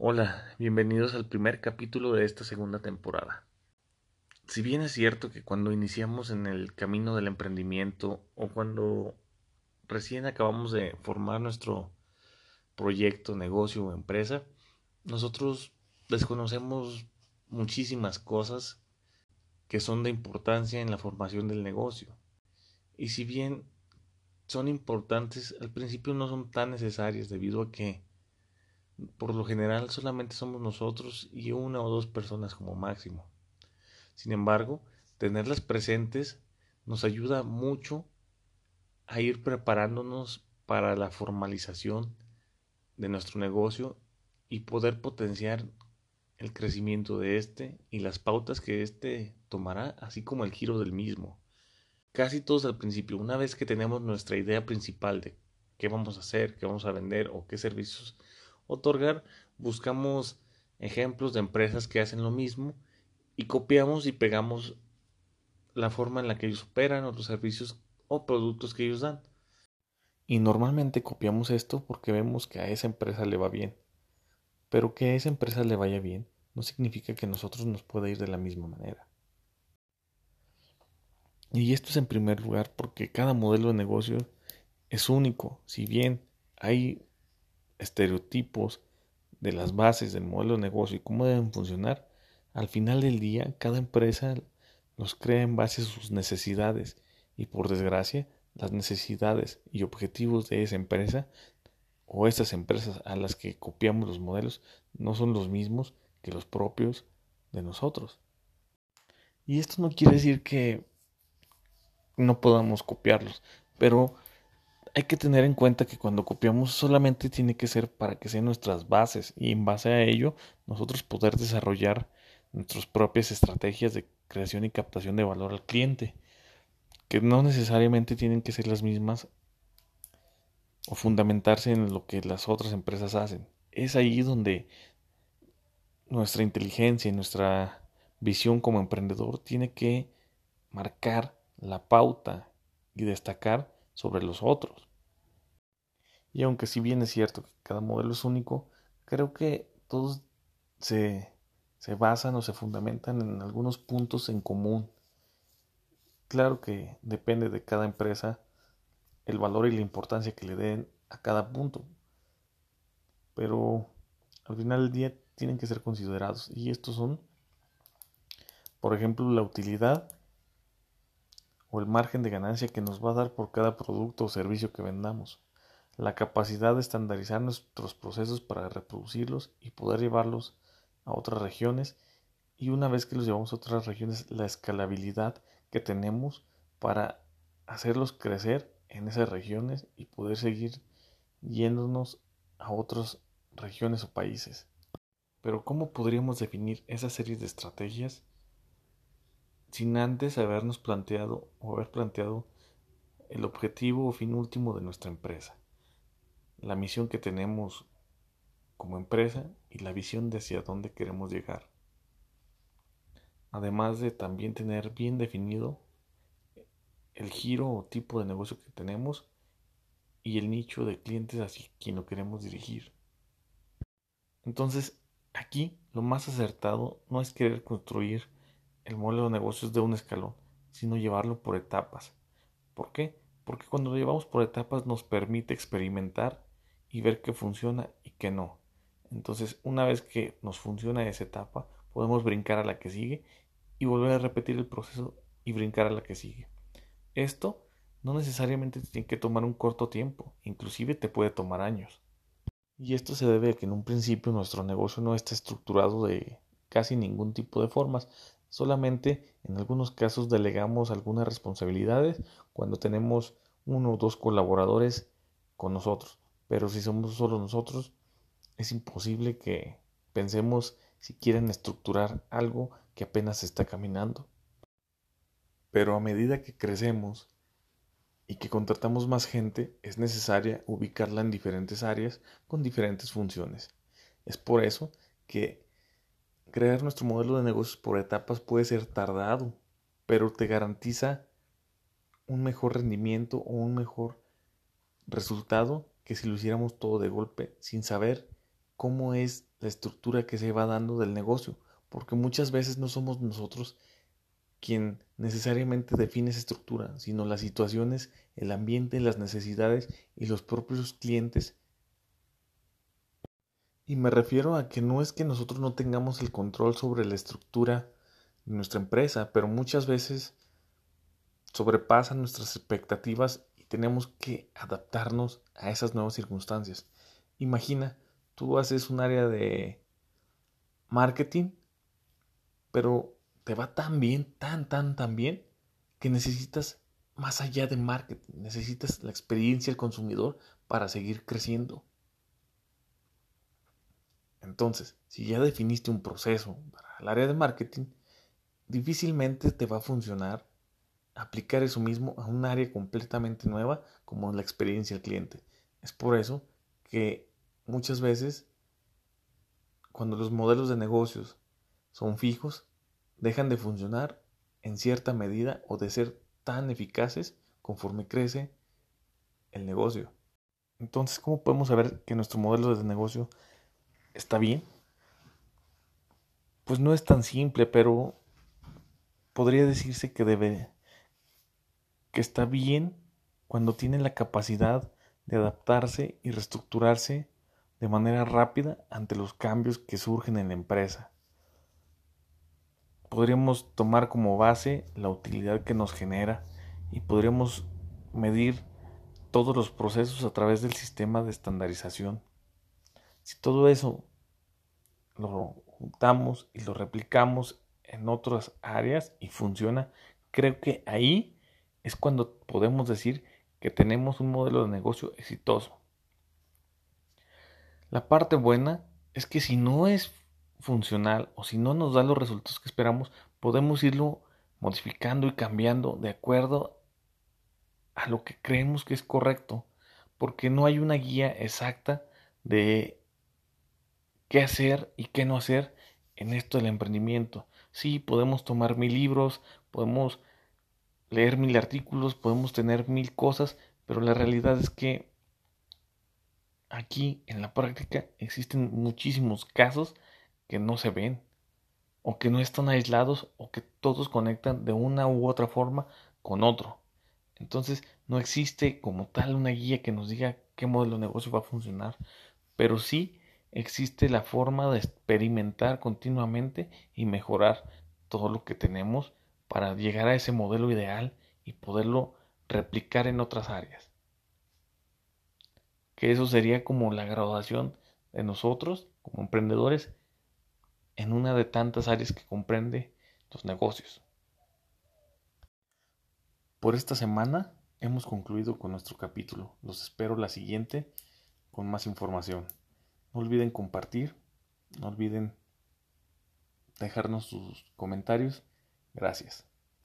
Hola, bienvenidos al primer capítulo de esta segunda temporada. Si bien es cierto que cuando iniciamos en el camino del emprendimiento o cuando recién acabamos de formar nuestro proyecto, negocio o empresa, nosotros desconocemos muchísimas cosas que son de importancia en la formación del negocio. Y si bien son importantes, al principio no son tan necesarias debido a que por lo general solamente somos nosotros y una o dos personas como máximo. Sin embargo, tenerlas presentes nos ayuda mucho a ir preparándonos para la formalización de nuestro negocio y poder potenciar el crecimiento de este y las pautas que éste tomará, así como el giro del mismo. Casi todos al principio, una vez que tenemos nuestra idea principal de qué vamos a hacer, qué vamos a vender o qué servicios otorgar, buscamos ejemplos de empresas que hacen lo mismo y copiamos y pegamos la forma en la que ellos operan o los servicios o productos que ellos dan. Y normalmente copiamos esto porque vemos que a esa empresa le va bien. Pero que a esa empresa le vaya bien no significa que a nosotros nos pueda ir de la misma manera. Y esto es en primer lugar porque cada modelo de negocio es único. Si bien hay estereotipos de las bases del modelo de negocio y cómo deben funcionar, al final del día cada empresa los crea en base a sus necesidades y por desgracia las necesidades y objetivos de esa empresa o estas empresas a las que copiamos los modelos no son los mismos que los propios de nosotros. Y esto no quiere decir que no podamos copiarlos, pero hay que tener en cuenta que cuando copiamos solamente tiene que ser para que sean nuestras bases y en base a ello nosotros poder desarrollar nuestras propias estrategias de creación y captación de valor al cliente, que no necesariamente tienen que ser las mismas o fundamentarse en lo que las otras empresas hacen. Es ahí donde nuestra inteligencia y nuestra visión como emprendedor tiene que marcar la pauta y destacar sobre los otros. Y aunque si bien es cierto que cada modelo es único, creo que todos se, se basan o se fundamentan en algunos puntos en común. Claro que depende de cada empresa el valor y la importancia que le den a cada punto. Pero al final del día tienen que ser considerados. Y estos son, por ejemplo, la utilidad o el margen de ganancia que nos va a dar por cada producto o servicio que vendamos, la capacidad de estandarizar nuestros procesos para reproducirlos y poder llevarlos a otras regiones y una vez que los llevamos a otras regiones, la escalabilidad que tenemos para hacerlos crecer en esas regiones y poder seguir yéndonos a otras regiones o países. Pero ¿cómo podríamos definir esa serie de estrategias sin antes habernos planteado o haber planteado el objetivo o fin último de nuestra empresa, la misión que tenemos como empresa y la visión de hacia dónde queremos llegar. Además de también tener bien definido el giro o tipo de negocio que tenemos y el nicho de clientes hacia quien lo queremos dirigir. Entonces, aquí lo más acertado no es querer construir el modelo de negocios de un escalón, sino llevarlo por etapas. ¿Por qué? Porque cuando lo llevamos por etapas nos permite experimentar y ver qué funciona y qué no. Entonces, una vez que nos funciona esa etapa, podemos brincar a la que sigue y volver a repetir el proceso y brincar a la que sigue. Esto no necesariamente tiene que tomar un corto tiempo, inclusive te puede tomar años. Y esto se debe a que en un principio nuestro negocio no está estructurado de casi ningún tipo de formas, Solamente en algunos casos delegamos algunas responsabilidades cuando tenemos uno o dos colaboradores con nosotros. Pero si somos solo nosotros, es imposible que pensemos si quieren estructurar algo que apenas está caminando. Pero a medida que crecemos y que contratamos más gente, es necesaria ubicarla en diferentes áreas con diferentes funciones. Es por eso que Crear nuestro modelo de negocios por etapas puede ser tardado, pero te garantiza un mejor rendimiento o un mejor resultado que si lo hiciéramos todo de golpe sin saber cómo es la estructura que se va dando del negocio, porque muchas veces no somos nosotros quien necesariamente define esa estructura, sino las situaciones, el ambiente, las necesidades y los propios clientes. Y me refiero a que no es que nosotros no tengamos el control sobre la estructura de nuestra empresa, pero muchas veces sobrepasan nuestras expectativas tenemos que adaptarnos a esas nuevas circunstancias. Imagina, tú haces un área de marketing, pero te va tan bien, tan, tan, tan bien, que necesitas más allá de marketing, necesitas la experiencia del consumidor para seguir creciendo. Entonces, si ya definiste un proceso para el área de marketing, difícilmente te va a funcionar aplicar eso mismo a un área completamente nueva como la experiencia del cliente. Es por eso que muchas veces cuando los modelos de negocios son fijos, dejan de funcionar en cierta medida o de ser tan eficaces conforme crece el negocio. Entonces, ¿cómo podemos saber que nuestro modelo de negocio está bien? Pues no es tan simple, pero podría decirse que debe que está bien cuando tiene la capacidad de adaptarse y reestructurarse de manera rápida ante los cambios que surgen en la empresa podríamos tomar como base la utilidad que nos genera y podríamos medir todos los procesos a través del sistema de estandarización. Si todo eso lo juntamos y lo replicamos en otras áreas y funciona, creo que ahí es cuando podemos decir que tenemos un modelo de negocio exitoso. La parte buena es que si no es funcional o si no nos da los resultados que esperamos, podemos irlo modificando y cambiando de acuerdo a lo que creemos que es correcto, porque no hay una guía exacta de qué hacer y qué no hacer en esto del emprendimiento. Sí, podemos tomar mil libros, podemos leer mil artículos, podemos tener mil cosas, pero la realidad es que aquí en la práctica existen muchísimos casos que no se ven, o que no están aislados, o que todos conectan de una u otra forma con otro. Entonces no existe como tal una guía que nos diga qué modelo de negocio va a funcionar, pero sí existe la forma de experimentar continuamente y mejorar todo lo que tenemos para llegar a ese modelo ideal y poderlo replicar en otras áreas. Que eso sería como la graduación de nosotros como emprendedores en una de tantas áreas que comprende los negocios. Por esta semana hemos concluido con nuestro capítulo. Los espero la siguiente con más información. No olviden compartir, no olviden dejarnos sus comentarios. Gracias.